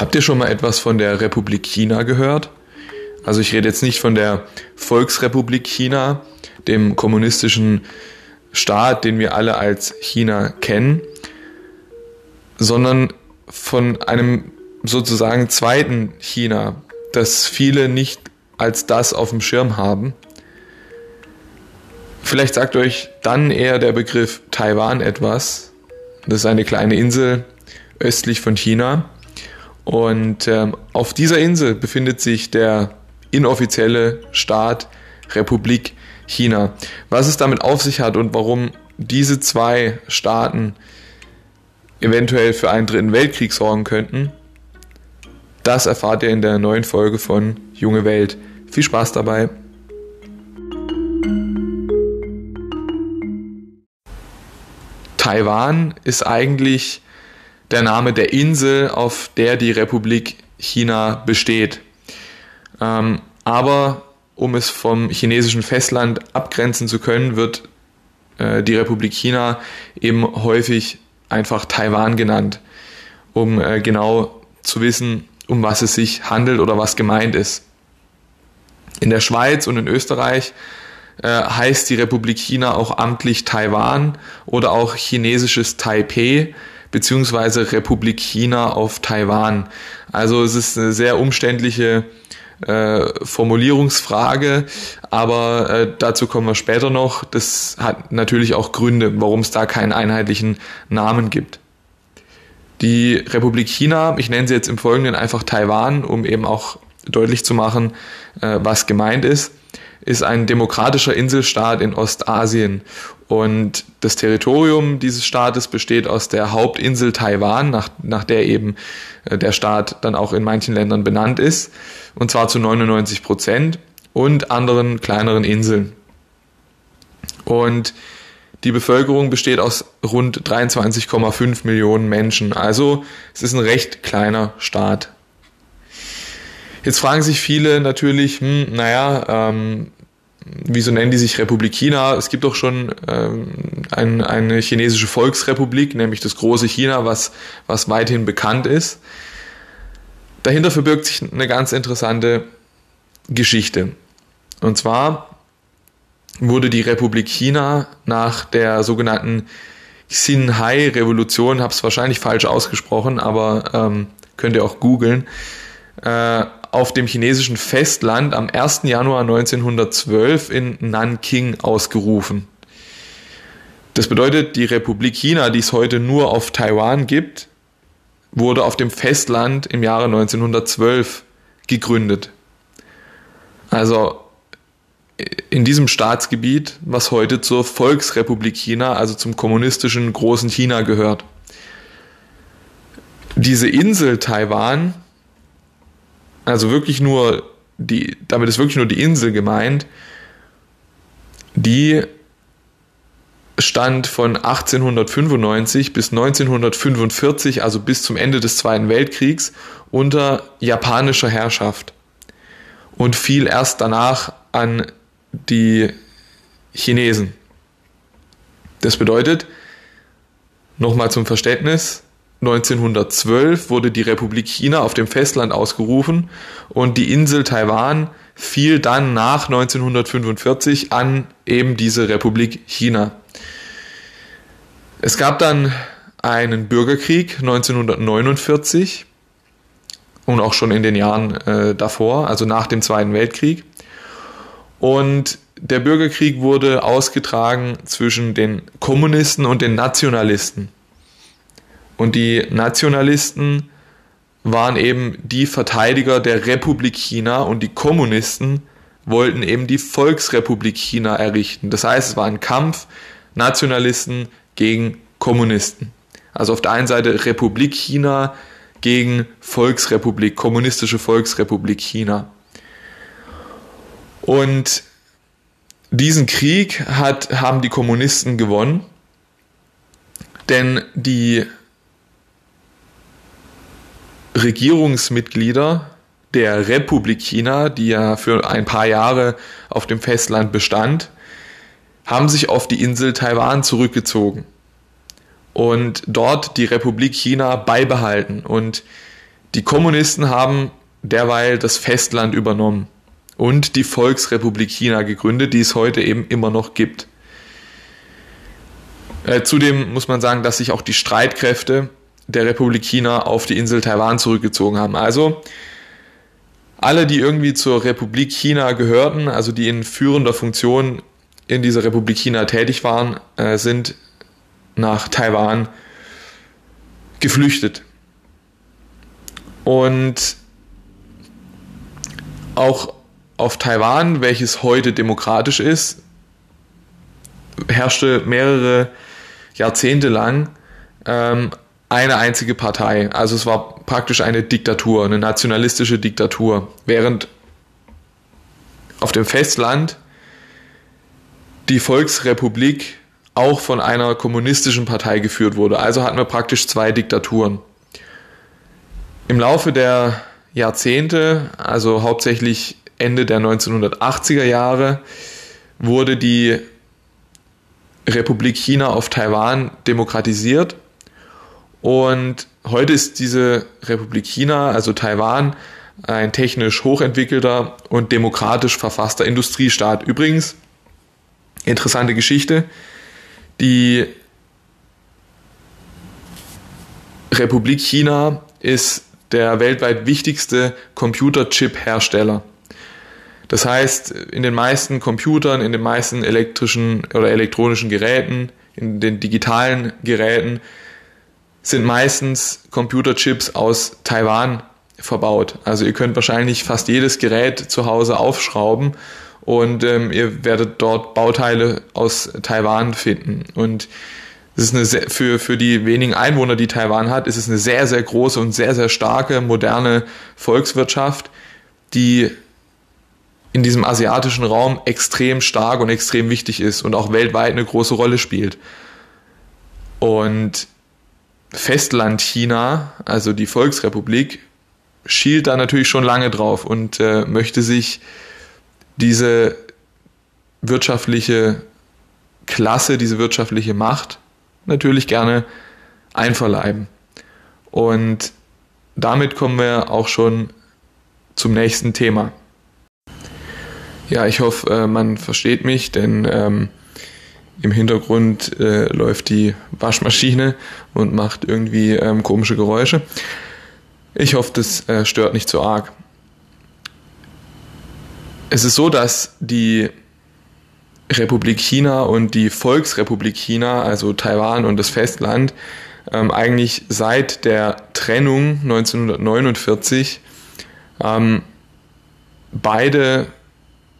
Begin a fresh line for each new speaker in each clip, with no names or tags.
Habt ihr schon mal etwas von der Republik China gehört? Also ich rede jetzt nicht von der Volksrepublik China, dem kommunistischen Staat, den wir alle als China kennen, sondern von einem sozusagen zweiten China, das viele nicht als das auf dem Schirm haben. Vielleicht sagt euch dann eher der Begriff Taiwan etwas. Das ist eine kleine Insel östlich von China. Und ähm, auf dieser Insel befindet sich der inoffizielle Staat Republik China. Was es damit auf sich hat und warum diese zwei Staaten eventuell für einen dritten Weltkrieg sorgen könnten, das erfahrt ihr in der neuen Folge von Junge Welt. Viel Spaß dabei. Taiwan ist eigentlich der Name der Insel, auf der die Republik China besteht. Ähm, aber um es vom chinesischen Festland abgrenzen zu können, wird äh, die Republik China eben häufig einfach Taiwan genannt, um äh, genau zu wissen, um was es sich handelt oder was gemeint ist. In der Schweiz und in Österreich äh, heißt die Republik China auch amtlich Taiwan oder auch chinesisches Taipei beziehungsweise Republik China auf Taiwan. Also es ist eine sehr umständliche äh, Formulierungsfrage, aber äh, dazu kommen wir später noch. Das hat natürlich auch Gründe, warum es da keinen einheitlichen Namen gibt. Die Republik China, ich nenne sie jetzt im Folgenden einfach Taiwan, um eben auch deutlich zu machen, äh, was gemeint ist, ist ein demokratischer Inselstaat in Ostasien. Und das Territorium dieses Staates besteht aus der Hauptinsel Taiwan, nach, nach der eben äh, der Staat dann auch in manchen Ländern benannt ist, und zwar zu 99 Prozent, und anderen kleineren Inseln. Und die Bevölkerung besteht aus rund 23,5 Millionen Menschen. Also es ist ein recht kleiner Staat. Jetzt fragen sich viele natürlich, hm, naja, ähm, wieso nennen die sich Republik China? Es gibt doch schon ähm, ein, eine chinesische Volksrepublik, nämlich das große China, was, was weithin bekannt ist. Dahinter verbirgt sich eine ganz interessante Geschichte. Und zwar wurde die Republik China nach der sogenannten Xinhai-Revolution, habe es wahrscheinlich falsch ausgesprochen, aber ähm, könnt ihr auch googeln, äh, auf dem chinesischen Festland am 1. Januar 1912 in Nanking ausgerufen. Das bedeutet, die Republik China, die es heute nur auf Taiwan gibt, wurde auf dem Festland im Jahre 1912 gegründet. Also in diesem Staatsgebiet, was heute zur Volksrepublik China, also zum kommunistischen großen China gehört. Diese Insel Taiwan, also wirklich nur die, damit ist wirklich nur die Insel gemeint, die stand von 1895 bis 1945, also bis zum Ende des Zweiten Weltkriegs, unter japanischer Herrschaft und fiel erst danach an die Chinesen. Das bedeutet, nochmal zum Verständnis, 1912 wurde die Republik China auf dem Festland ausgerufen und die Insel Taiwan fiel dann nach 1945 an eben diese Republik China. Es gab dann einen Bürgerkrieg 1949 und auch schon in den Jahren äh, davor, also nach dem Zweiten Weltkrieg. Und der Bürgerkrieg wurde ausgetragen zwischen den Kommunisten und den Nationalisten. Und die Nationalisten waren eben die Verteidiger der Republik China und die Kommunisten wollten eben die Volksrepublik China errichten. Das heißt, es war ein Kampf Nationalisten gegen Kommunisten. Also auf der einen Seite Republik China gegen Volksrepublik, kommunistische Volksrepublik China. Und diesen Krieg hat, haben die Kommunisten gewonnen, denn die Regierungsmitglieder der Republik China, die ja für ein paar Jahre auf dem Festland bestand, haben sich auf die Insel Taiwan zurückgezogen und dort die Republik China beibehalten. Und Die Kommunisten haben derweil das Festland übernommen und die Volksrepublik China gegründet, die es heute eben immer noch gibt. Äh, zudem muss man sagen, dass sich auch die Streitkräfte der Republik China auf die Insel Taiwan zurückgezogen haben. Also alle, die irgendwie zur Republik China gehörten, also die in führender Funktion in dieser Republik China tätig waren, äh, sind nach Taiwan geflüchtet. Und auch auf Taiwan, welches heute demokratisch ist, herrschte mehrere Jahrzehnte lang ähm, eine einzige Partei. Also es war praktisch eine Diktatur, eine nationalistische Diktatur. Während auf dem Festland die Volksrepublik auch von einer kommunistischen Partei geführt wurde. Also hatten wir praktisch zwei Diktaturen. Im Laufe der Jahrzehnte, also hauptsächlich Ende der 1980er Jahre, wurde die Republik China auf Taiwan demokratisiert und heute ist diese Republik China, also Taiwan, ein technisch hochentwickelter und demokratisch verfasster Industriestaat. Übrigens, interessante Geschichte, die Republik China ist der weltweit wichtigste Computerchip-Hersteller. Das heißt, in den meisten Computern, in den meisten elektrischen oder elektronischen Geräten, in den digitalen Geräten sind meistens Computerchips aus Taiwan verbaut. Also ihr könnt wahrscheinlich fast jedes Gerät zu Hause aufschrauben und ähm, ihr werdet dort Bauteile aus Taiwan finden. Und es ist eine sehr, für, für die wenigen Einwohner, die Taiwan hat, ist es eine sehr, sehr große und sehr, sehr starke, moderne Volkswirtschaft, die in diesem asiatischen Raum extrem stark und extrem wichtig ist und auch weltweit eine große Rolle spielt. Und Festland China, also die Volksrepublik, schielt da natürlich schon lange drauf und äh, möchte sich diese wirtschaftliche Klasse, diese wirtschaftliche Macht natürlich gerne einverleiben. Und damit kommen wir auch schon zum nächsten Thema. Ja, ich hoffe, äh, man versteht mich, denn ähm, im Hintergrund äh, läuft die Waschmaschine und macht irgendwie ähm, komische Geräusche. Ich hoffe, das äh, stört nicht zu arg. Es ist so, dass die Republik China und die Volksrepublik China, also Taiwan und das Festland, ähm, eigentlich seit der Trennung 1949 ähm, beide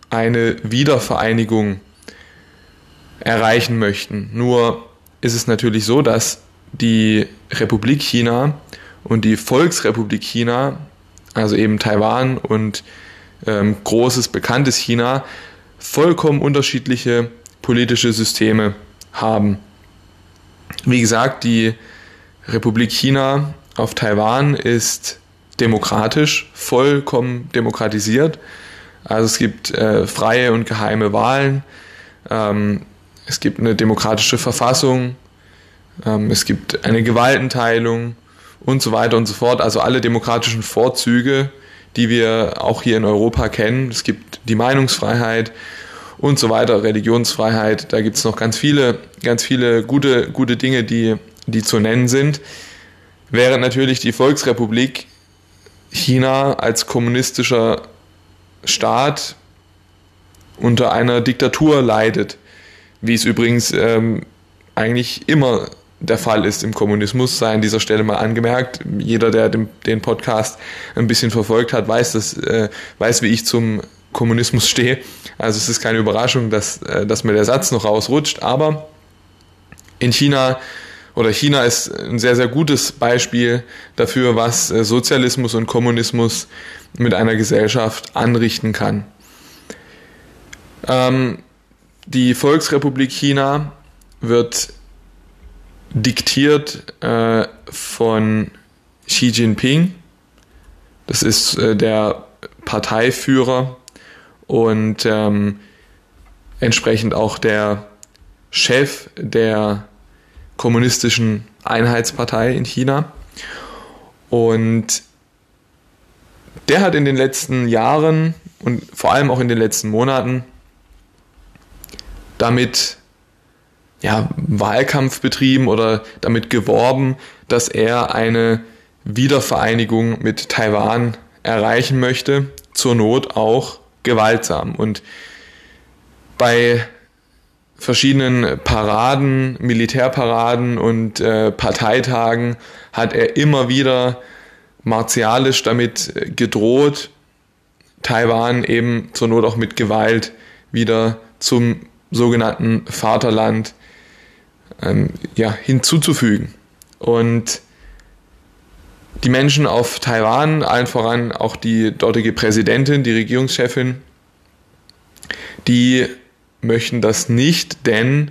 eine Wiedervereinigung erreichen möchten. Nur ist es natürlich so, dass die Republik China und die Volksrepublik China, also eben Taiwan und ähm, großes, bekanntes China, vollkommen unterschiedliche politische Systeme haben. Wie gesagt, die Republik China auf Taiwan ist demokratisch, vollkommen demokratisiert. Also es gibt äh, freie und geheime Wahlen. Ähm, es gibt eine demokratische Verfassung, ähm, es gibt eine Gewaltenteilung und so weiter und so fort. Also alle demokratischen Vorzüge, die wir auch hier in Europa kennen. Es gibt die Meinungsfreiheit und so weiter, Religionsfreiheit. Da gibt es noch ganz viele, ganz viele gute, gute Dinge, die, die zu nennen sind. Während natürlich die Volksrepublik China als kommunistischer Staat unter einer Diktatur leidet wie es übrigens ähm, eigentlich immer der Fall ist im Kommunismus, sei an dieser Stelle mal angemerkt. Jeder, der den, den Podcast ein bisschen verfolgt hat, weiß, dass, äh, weiß, wie ich zum Kommunismus stehe. Also es ist keine Überraschung, dass, äh, dass mir der Satz noch rausrutscht. Aber in China oder China ist ein sehr, sehr gutes Beispiel dafür, was äh, Sozialismus und Kommunismus mit einer Gesellschaft anrichten kann. Ähm, die Volksrepublik China wird diktiert äh, von Xi Jinping. Das ist äh, der Parteiführer und ähm, entsprechend auch der Chef der kommunistischen Einheitspartei in China. Und der hat in den letzten Jahren und vor allem auch in den letzten Monaten damit ja, Wahlkampf betrieben oder damit geworben, dass er eine Wiedervereinigung mit Taiwan erreichen möchte, zur Not auch gewaltsam. Und bei verschiedenen Paraden, Militärparaden und äh, Parteitagen hat er immer wieder martialisch damit gedroht, Taiwan eben zur Not auch mit Gewalt wieder zum sogenannten Vaterland ähm, ja, hinzuzufügen. Und die Menschen auf Taiwan, allen voran auch die dortige Präsidentin, die Regierungschefin, die möchten das nicht, denn,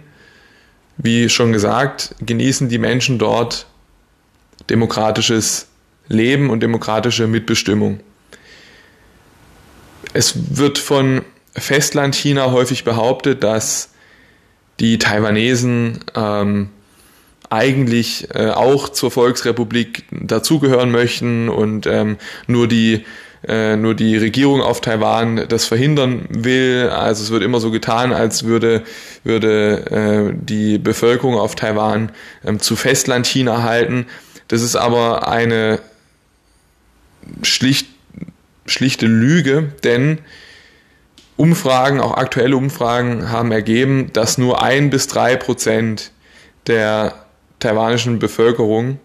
wie schon gesagt, genießen die Menschen dort demokratisches Leben und demokratische Mitbestimmung. Es wird von Festlandchina häufig behauptet, dass die Taiwanesen ähm, eigentlich äh, auch zur Volksrepublik dazugehören möchten und ähm, nur die äh, nur die Regierung auf Taiwan das verhindern will. Also es wird immer so getan, als würde würde äh, die Bevölkerung auf Taiwan ähm, zu Festlandchina halten. Das ist aber eine schlicht schlichte Lüge, denn Umfragen, auch aktuelle Umfragen, haben ergeben, dass nur ein bis drei Prozent der taiwanischen Bevölkerung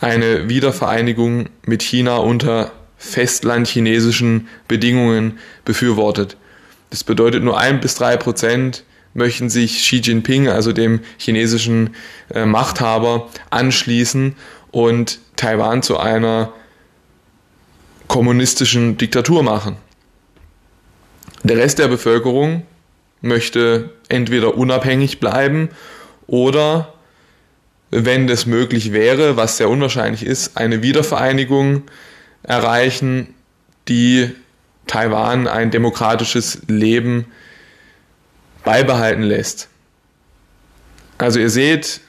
eine Wiedervereinigung mit China unter festlandchinesischen Bedingungen befürwortet. Das bedeutet, nur ein bis drei Prozent möchten sich Xi Jinping, also dem chinesischen äh, Machthaber, anschließen und Taiwan zu einer kommunistischen Diktatur machen. Der Rest der Bevölkerung möchte entweder unabhängig bleiben oder, wenn das möglich wäre, was sehr unwahrscheinlich ist, eine Wiedervereinigung erreichen, die Taiwan ein demokratisches Leben beibehalten lässt. Also ihr seht,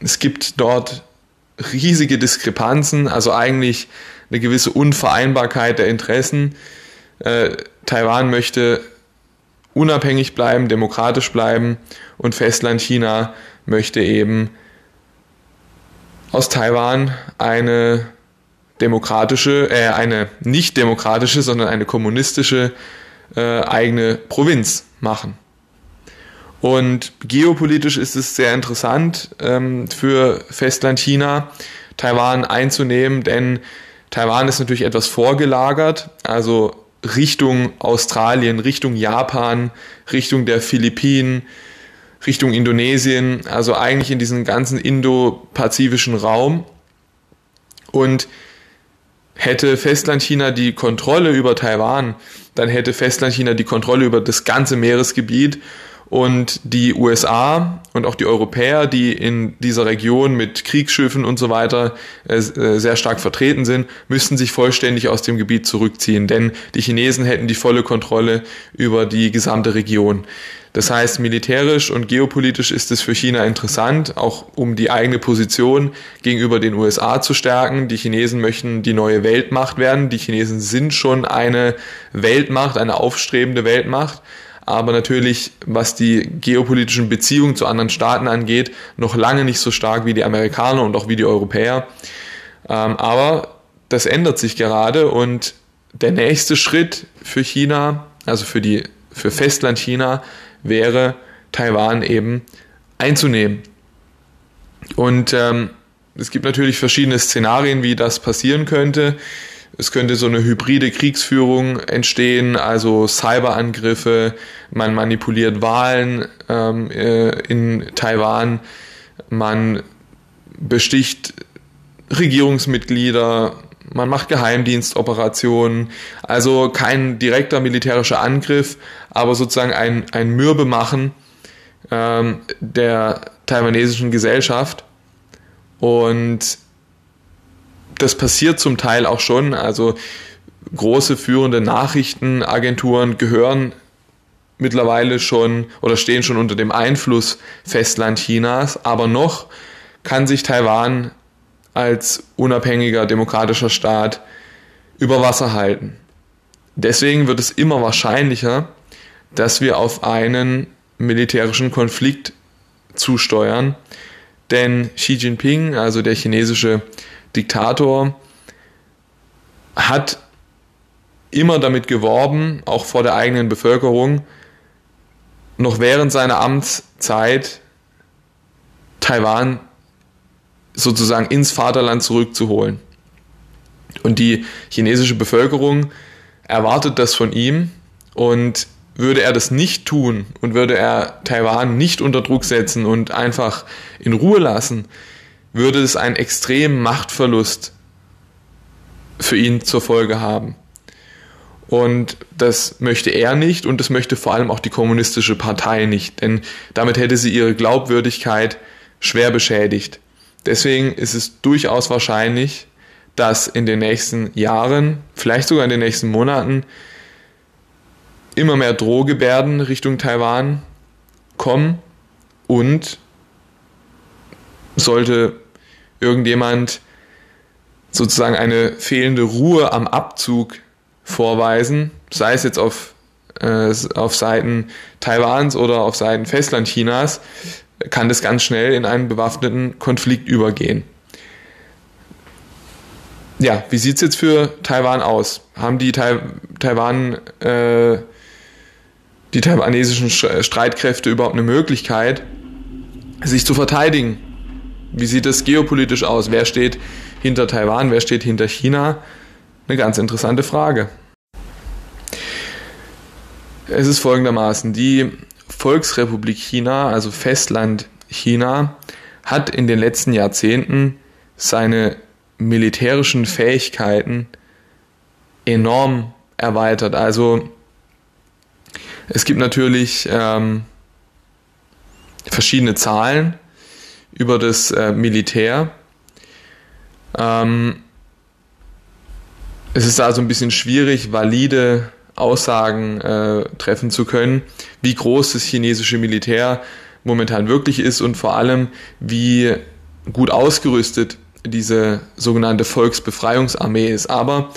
es gibt dort riesige Diskrepanzen, also eigentlich eine gewisse Unvereinbarkeit der Interessen. Taiwan möchte unabhängig bleiben, demokratisch bleiben und Festland China möchte eben aus Taiwan eine demokratische, äh, eine nicht demokratische, sondern eine kommunistische äh, eigene Provinz machen. Und geopolitisch ist es sehr interessant ähm, für Festland China, Taiwan einzunehmen, denn Taiwan ist natürlich etwas vorgelagert, also Richtung Australien, Richtung Japan, Richtung der Philippinen, Richtung Indonesien, also eigentlich in diesen ganzen indopazifischen Raum. Und hätte Festlandchina die Kontrolle über Taiwan, dann hätte Festlandchina die Kontrolle über das ganze Meeresgebiet und die USA und auch die Europäer, die in dieser Region mit Kriegsschiffen und so weiter äh, äh, sehr stark vertreten sind, müssten sich vollständig aus dem Gebiet zurückziehen, denn die Chinesen hätten die volle Kontrolle über die gesamte Region. Das heißt, militärisch und geopolitisch ist es für China interessant, auch um die eigene Position gegenüber den USA zu stärken. Die Chinesen möchten die neue Weltmacht werden. Die Chinesen sind schon eine Weltmacht, eine aufstrebende Weltmacht aber natürlich, was die geopolitischen Beziehungen zu anderen Staaten angeht, noch lange nicht so stark wie die Amerikaner und auch wie die Europäer. Ähm, aber das ändert sich gerade und der nächste Schritt für China, also für die für Festland China, wäre Taiwan eben einzunehmen. Und ähm, es gibt natürlich verschiedene Szenarien, wie das passieren könnte. Es könnte so eine hybride Kriegsführung entstehen, also Cyberangriffe, man manipuliert Wahlen ähm, äh, in Taiwan, man besticht Regierungsmitglieder, man macht Geheimdienstoperationen, also kein direkter militärischer Angriff, aber sozusagen ein, ein Mürbemachen ähm, der taiwanesischen Gesellschaft. Und das passiert zum Teil auch schon. Also große führende Nachrichtenagenturen gehören mittlerweile schon oder stehen schon unter dem Einfluss Festland Chinas, aber noch kann sich Taiwan als unabhängiger demokratischer Staat über Wasser halten. Deswegen wird es immer wahrscheinlicher, dass wir auf einen militärischen Konflikt zusteuern. Denn Xi Jinping, also der chinesische Diktator, hat immer damit geworben, auch vor der eigenen Bevölkerung, noch während seiner Amtszeit Taiwan sozusagen ins Vaterland zurückzuholen. Und die chinesische Bevölkerung erwartet das von ihm und würde er das nicht tun und würde er Taiwan nicht unter Druck setzen und einfach in Ruhe lassen, würde es einen extremen Machtverlust für ihn zur Folge haben. Und das möchte er nicht und das möchte vor allem auch die kommunistische Partei nicht, denn damit hätte sie ihre Glaubwürdigkeit schwer beschädigt. Deswegen ist es durchaus wahrscheinlich, dass in den nächsten Jahren, vielleicht sogar in den nächsten Monaten, immer mehr Drohgebärden Richtung Taiwan kommen und sollte irgendjemand sozusagen eine fehlende Ruhe am Abzug vorweisen, sei es jetzt auf, äh, auf Seiten Taiwans oder auf Seiten Festlandchinas, kann das ganz schnell in einen bewaffneten Konflikt übergehen. Ja, wie sieht es jetzt für Taiwan aus? Haben die tai Taiwan, äh, die taiwanesischen Streitkräfte überhaupt eine Möglichkeit, sich zu verteidigen? Wie sieht es geopolitisch aus? Wer steht hinter Taiwan? Wer steht hinter China? Eine ganz interessante Frage. Es ist folgendermaßen, die Volksrepublik China, also Festland China, hat in den letzten Jahrzehnten seine militärischen Fähigkeiten enorm erweitert. Also es gibt natürlich ähm, verschiedene Zahlen über das äh, Militär. Ähm, es ist also ein bisschen schwierig, valide Aussagen äh, treffen zu können, wie groß das chinesische Militär momentan wirklich ist und vor allem, wie gut ausgerüstet diese sogenannte Volksbefreiungsarmee ist. Aber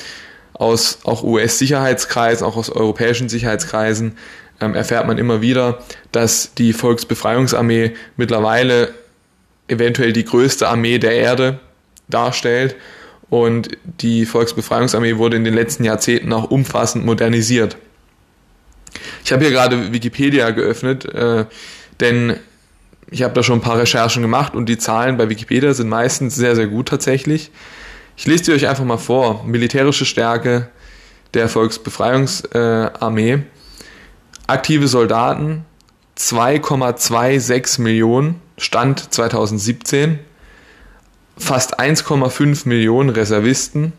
aus auch US-Sicherheitskreisen, auch aus europäischen Sicherheitskreisen ähm, erfährt man immer wieder, dass die Volksbefreiungsarmee mittlerweile eventuell die größte Armee der Erde darstellt und die Volksbefreiungsarmee wurde in den letzten Jahrzehnten auch umfassend modernisiert. Ich habe hier gerade Wikipedia geöffnet, äh, denn ich habe da schon ein paar Recherchen gemacht und die Zahlen bei Wikipedia sind meistens sehr, sehr gut tatsächlich. Ich lese die euch einfach mal vor. Militärische Stärke der Volksbefreiungsarmee. Aktive Soldaten 2,26 Millionen, Stand 2017 fast 1,5 Millionen Reservisten.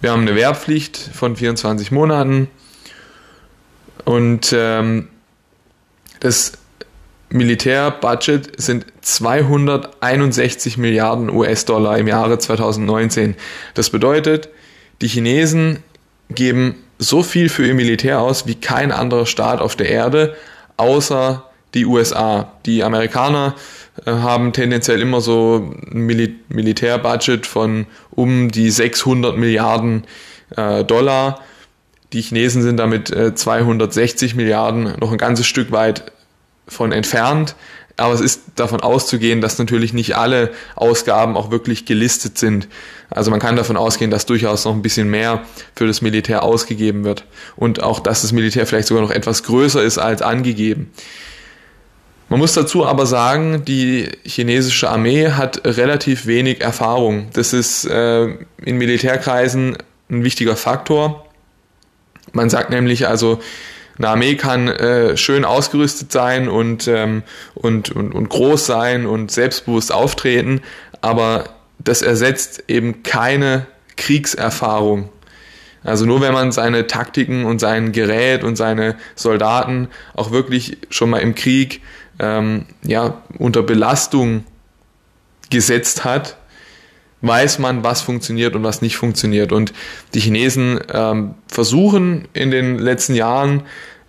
Wir haben eine Wehrpflicht von 24 Monaten und ähm, das Militärbudget sind 261 Milliarden US-Dollar im Jahre 2019. Das bedeutet, die Chinesen geben so viel für ihr Militär aus wie kein anderer Staat auf der Erde, außer die USA. Die Amerikaner äh, haben tendenziell immer so ein Mil Militärbudget von um die 600 Milliarden äh, Dollar. Die Chinesen sind damit äh, 260 Milliarden noch ein ganzes Stück weit von entfernt. Aber es ist davon auszugehen, dass natürlich nicht alle Ausgaben auch wirklich gelistet sind. Also man kann davon ausgehen, dass durchaus noch ein bisschen mehr für das Militär ausgegeben wird. Und auch, dass das Militär vielleicht sogar noch etwas größer ist als angegeben. Man muss dazu aber sagen, die chinesische Armee hat relativ wenig Erfahrung. Das ist äh, in Militärkreisen ein wichtiger Faktor. Man sagt nämlich also, eine Armee kann äh, schön ausgerüstet sein und, ähm, und, und, und groß sein und selbstbewusst auftreten, aber das ersetzt eben keine Kriegserfahrung. Also nur wenn man seine Taktiken und sein Gerät und seine Soldaten auch wirklich schon mal im Krieg ähm, ja, unter Belastung gesetzt hat, weiß man, was funktioniert und was nicht funktioniert. Und die Chinesen ähm, versuchen in den letzten Jahren,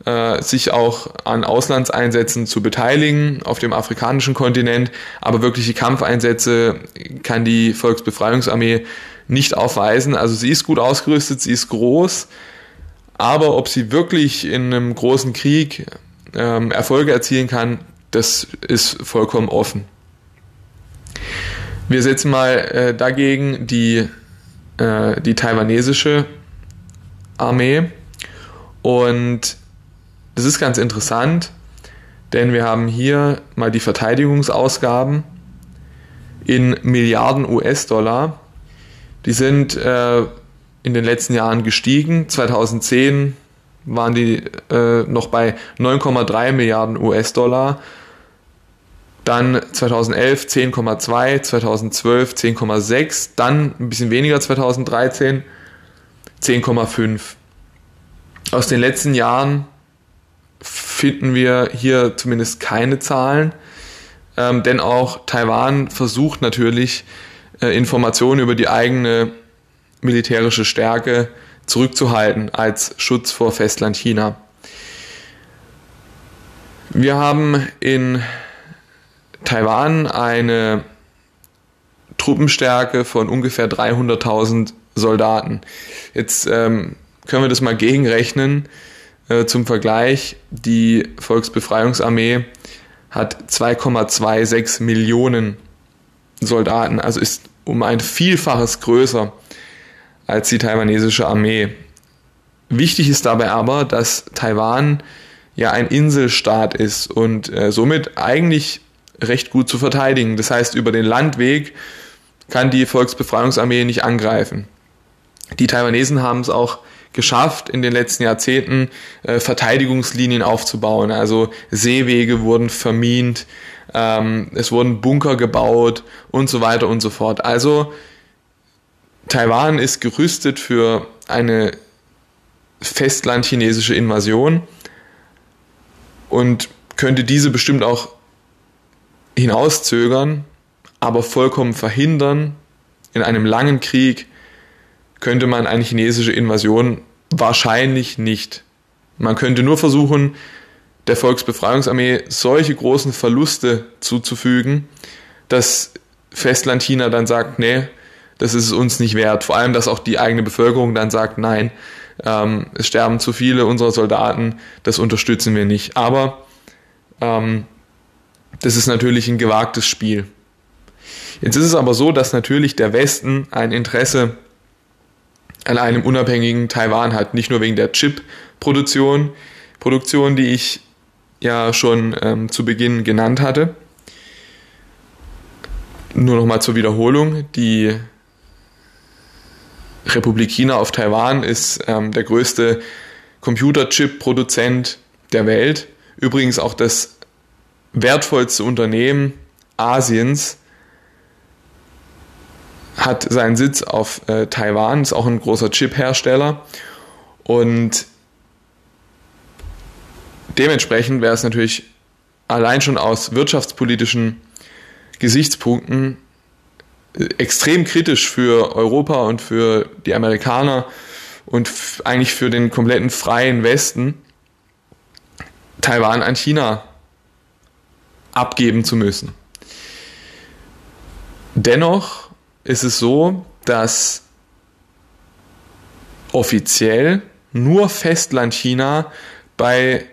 äh, sich auch an Auslandseinsätzen zu beteiligen auf dem afrikanischen Kontinent, aber wirkliche Kampfeinsätze kann die Volksbefreiungsarmee nicht aufweisen. Also sie ist gut ausgerüstet, sie ist groß, aber ob sie wirklich in einem großen Krieg ähm, Erfolge erzielen kann, das ist vollkommen offen. Wir setzen mal äh, dagegen die, äh, die taiwanesische Armee und das ist ganz interessant, denn wir haben hier mal die Verteidigungsausgaben in Milliarden US-Dollar. Die sind äh, in den letzten Jahren gestiegen. 2010 waren die äh, noch bei 9,3 Milliarden US-Dollar. Dann 2011 10,2, 2012 10,6, dann ein bisschen weniger 2013 10,5. Aus den letzten Jahren finden wir hier zumindest keine Zahlen, ähm, denn auch Taiwan versucht natürlich äh, Informationen über die eigene militärische Stärke zurückzuhalten als Schutz vor Festland China. Wir haben in Taiwan eine Truppenstärke von ungefähr 300.000 Soldaten. Jetzt ähm, können wir das mal gegenrechnen. Äh, zum Vergleich, die Volksbefreiungsarmee hat 2,26 Millionen Soldaten, also ist um ein Vielfaches größer als die taiwanesische Armee. Wichtig ist dabei aber, dass Taiwan ja ein Inselstaat ist und äh, somit eigentlich recht gut zu verteidigen. Das heißt, über den Landweg kann die Volksbefreiungsarmee nicht angreifen. Die Taiwanesen haben es auch geschafft, in den letzten Jahrzehnten äh, Verteidigungslinien aufzubauen. Also Seewege wurden vermint, ähm, es wurden Bunker gebaut und so weiter und so fort. Also Taiwan ist gerüstet für eine festlandchinesische Invasion und könnte diese bestimmt auch hinauszögern, aber vollkommen verhindern. In einem langen Krieg könnte man eine chinesische Invasion wahrscheinlich nicht. Man könnte nur versuchen, der Volksbefreiungsarmee solche großen Verluste zuzufügen, dass Festland China dann sagt, nee, das ist es uns nicht wert. Vor allem, dass auch die eigene Bevölkerung dann sagt, nein, ähm, es sterben zu viele unserer Soldaten, das unterstützen wir nicht. Aber ähm, das ist natürlich ein gewagtes Spiel. Jetzt ist es aber so, dass natürlich der Westen ein Interesse an einem unabhängigen Taiwan hat, nicht nur wegen der Chip-Produktion, Produktion, die ich ja schon ähm, zu Beginn genannt hatte. Nur nochmal zur Wiederholung, die Republik China auf Taiwan ist ähm, der größte Computerchip-Produzent der Welt. Übrigens auch das wertvollste Unternehmen Asiens hat seinen Sitz auf äh, Taiwan, ist auch ein großer Chip-Hersteller. Und dementsprechend wäre es natürlich allein schon aus wirtschaftspolitischen Gesichtspunkten extrem kritisch für Europa und für die Amerikaner und eigentlich für den kompletten freien Westen, Taiwan an China abgeben zu müssen. Dennoch ist es so, dass offiziell nur Festland China bei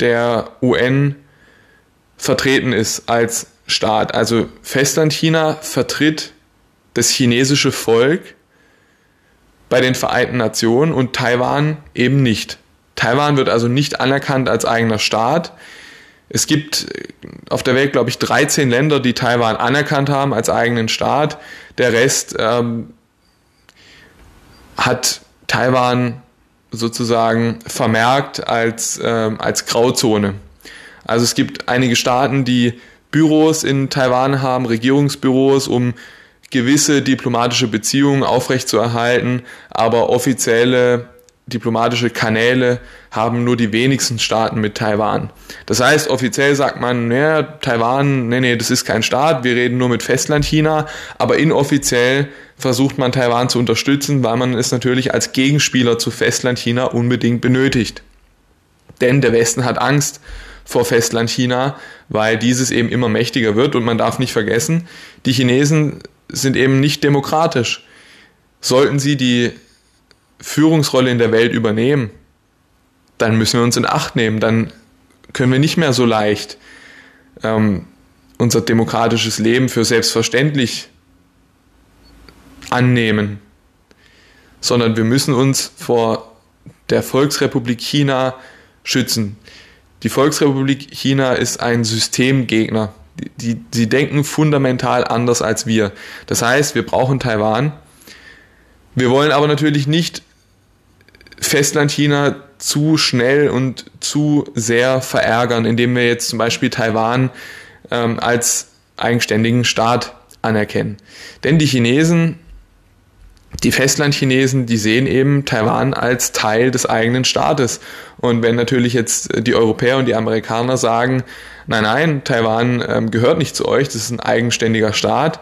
der UN vertreten ist als Staat. Also Festland China vertritt das chinesische Volk bei den Vereinten Nationen und Taiwan eben nicht. Taiwan wird also nicht anerkannt als eigener Staat. Es gibt auf der Welt, glaube ich, 13 Länder, die Taiwan anerkannt haben als eigenen Staat. Der Rest ähm, hat Taiwan sozusagen vermerkt als, ähm, als Grauzone. Also es gibt einige Staaten, die Büros in Taiwan haben, Regierungsbüros, um gewisse diplomatische Beziehungen aufrechtzuerhalten, aber offizielle diplomatische Kanäle haben nur die wenigsten Staaten mit Taiwan. Das heißt, offiziell sagt man, naja, Taiwan, nee, nee, das ist kein Staat, wir reden nur mit Festland China, aber inoffiziell versucht man Taiwan zu unterstützen, weil man es natürlich als Gegenspieler zu Festland China unbedingt benötigt. Denn der Westen hat Angst vor Festland China, weil dieses eben immer mächtiger wird und man darf nicht vergessen, die Chinesen sind eben nicht demokratisch. sollten sie die Führungsrolle in der Welt übernehmen, dann müssen wir uns in Acht nehmen, dann können wir nicht mehr so leicht ähm, unser demokratisches Leben für selbstverständlich annehmen, sondern wir müssen uns vor der Volksrepublik China schützen. Die Volksrepublik China ist ein Systemgegner. Die, die, sie denken fundamental anders als wir. Das heißt, wir brauchen Taiwan. Wir wollen aber natürlich nicht Festland China zu schnell und zu sehr verärgern, indem wir jetzt zum Beispiel Taiwan ähm, als eigenständigen Staat anerkennen. Denn die Chinesen, die Festlandchinesen, die sehen eben Taiwan als Teil des eigenen Staates. Und wenn natürlich jetzt die Europäer und die Amerikaner sagen, nein, nein, Taiwan ähm, gehört nicht zu euch, das ist ein eigenständiger Staat,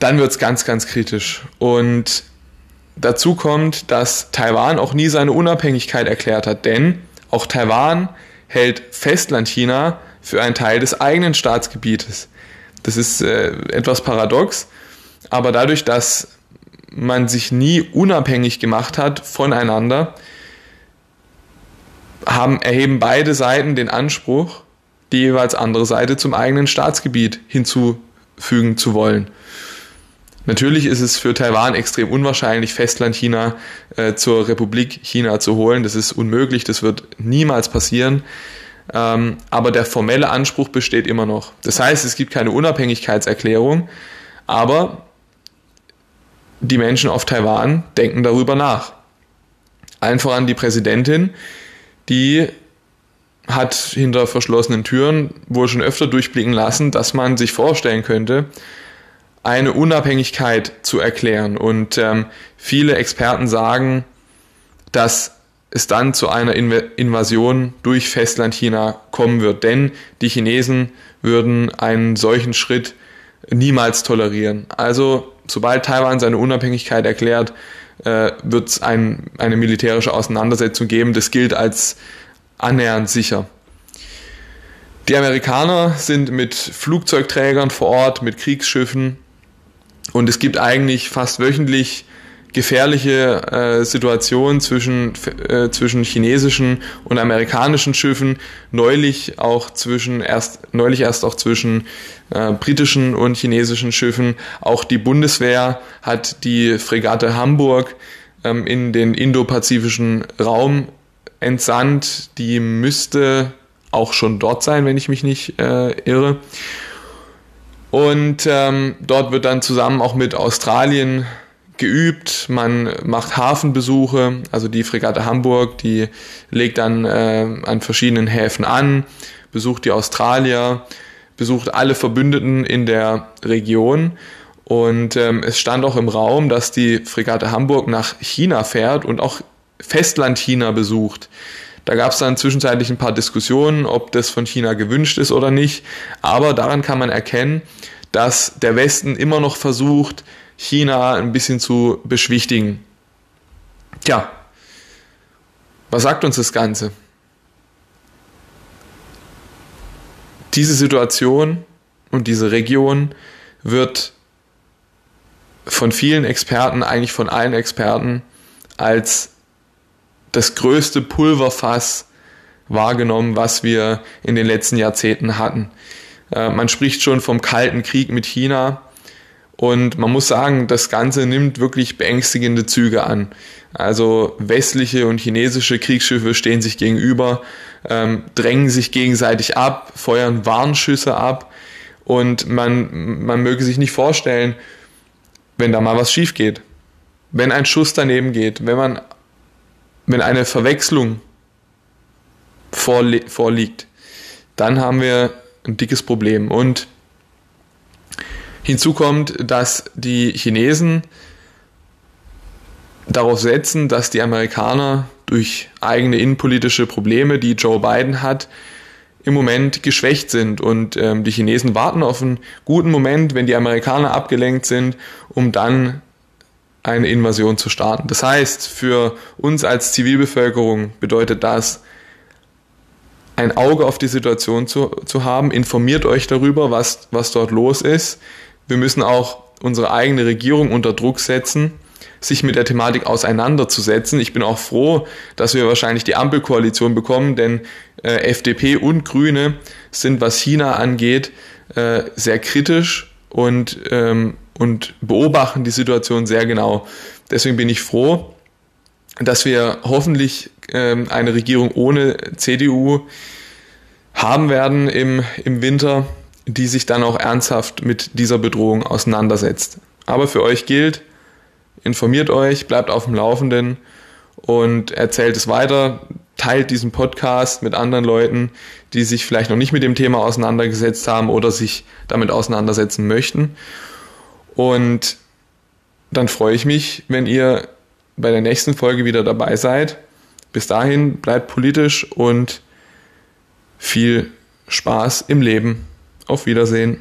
dann wird es ganz, ganz kritisch. Und dazu kommt, dass Taiwan auch nie seine Unabhängigkeit erklärt hat, denn auch Taiwan hält Festlandchina für einen Teil des eigenen Staatsgebietes. Das ist äh, etwas paradox, aber dadurch, dass man sich nie unabhängig gemacht hat voneinander, haben, erheben beide Seiten den Anspruch, die jeweils andere Seite zum eigenen Staatsgebiet hinzufügen zu wollen. Natürlich ist es für Taiwan extrem unwahrscheinlich, Festland China äh, zur Republik China zu holen. Das ist unmöglich, das wird niemals passieren. Ähm, aber der formelle Anspruch besteht immer noch. Das heißt, es gibt keine Unabhängigkeitserklärung, aber die Menschen auf Taiwan denken darüber nach. Allen voran die Präsidentin, die hat hinter verschlossenen Türen wohl schon öfter durchblicken lassen, dass man sich vorstellen könnte, eine Unabhängigkeit zu erklären. Und ähm, viele Experten sagen, dass es dann zu einer Invasion durch Festlandchina kommen wird. Denn die Chinesen würden einen solchen Schritt niemals tolerieren. Also sobald Taiwan seine Unabhängigkeit erklärt, äh, wird es ein, eine militärische Auseinandersetzung geben. Das gilt als annähernd sicher. Die Amerikaner sind mit Flugzeugträgern vor Ort, mit Kriegsschiffen und es gibt eigentlich fast wöchentlich gefährliche äh, Situation zwischen, äh, zwischen chinesischen und amerikanischen Schiffen, neulich auch zwischen erst neulich erst auch zwischen äh, britischen und chinesischen Schiffen. Auch die Bundeswehr hat die Fregatte Hamburg ähm, in den indopazifischen Raum entsandt. Die müsste auch schon dort sein, wenn ich mich nicht äh, irre. Und ähm, dort wird dann zusammen auch mit Australien geübt, man macht Hafenbesuche, also die Fregatte Hamburg, die legt dann äh, an verschiedenen Häfen an, besucht die Australier, besucht alle Verbündeten in der Region und ähm, es stand auch im Raum, dass die Fregatte Hamburg nach China fährt und auch Festland China besucht. Da gab es dann zwischenzeitlich ein paar Diskussionen, ob das von China gewünscht ist oder nicht. Aber daran kann man erkennen, dass der Westen immer noch versucht, China ein bisschen zu beschwichtigen. Tja, was sagt uns das Ganze? Diese Situation und diese Region wird von vielen Experten, eigentlich von allen Experten, als das größte Pulverfass wahrgenommen, was wir in den letzten Jahrzehnten hatten. Äh, man spricht schon vom Kalten Krieg mit China und man muss sagen, das Ganze nimmt wirklich beängstigende Züge an. Also westliche und chinesische Kriegsschiffe stehen sich gegenüber, ähm, drängen sich gegenseitig ab, feuern Warnschüsse ab und man, man möge sich nicht vorstellen, wenn da mal was schief geht. Wenn ein Schuss daneben geht, wenn man, wenn eine Verwechslung vorliegt, dann haben wir ein dickes Problem. Und Hinzu kommt, dass die Chinesen darauf setzen, dass die Amerikaner durch eigene innenpolitische Probleme, die Joe Biden hat, im Moment geschwächt sind. Und ähm, die Chinesen warten auf einen guten Moment, wenn die Amerikaner abgelenkt sind, um dann eine Invasion zu starten. Das heißt, für uns als Zivilbevölkerung bedeutet das, ein Auge auf die Situation zu, zu haben, informiert euch darüber, was, was dort los ist, wir müssen auch unsere eigene Regierung unter Druck setzen, sich mit der Thematik auseinanderzusetzen. Ich bin auch froh, dass wir wahrscheinlich die Ampelkoalition bekommen, denn äh, FDP und Grüne sind, was China angeht, äh, sehr kritisch und, ähm, und beobachten die Situation sehr genau. Deswegen bin ich froh, dass wir hoffentlich ähm, eine Regierung ohne CDU haben werden im, im Winter, die sich dann auch ernsthaft mit dieser Bedrohung auseinandersetzt. Aber für euch gilt, informiert euch, bleibt auf dem Laufenden und erzählt es weiter, teilt diesen Podcast mit anderen Leuten, die sich vielleicht noch nicht mit dem Thema auseinandergesetzt haben oder sich damit auseinandersetzen möchten. Und dann freue ich mich, wenn ihr bei der nächsten Folge wieder dabei seid. Bis dahin bleibt politisch und viel Spaß im Leben. Auf Wiedersehen.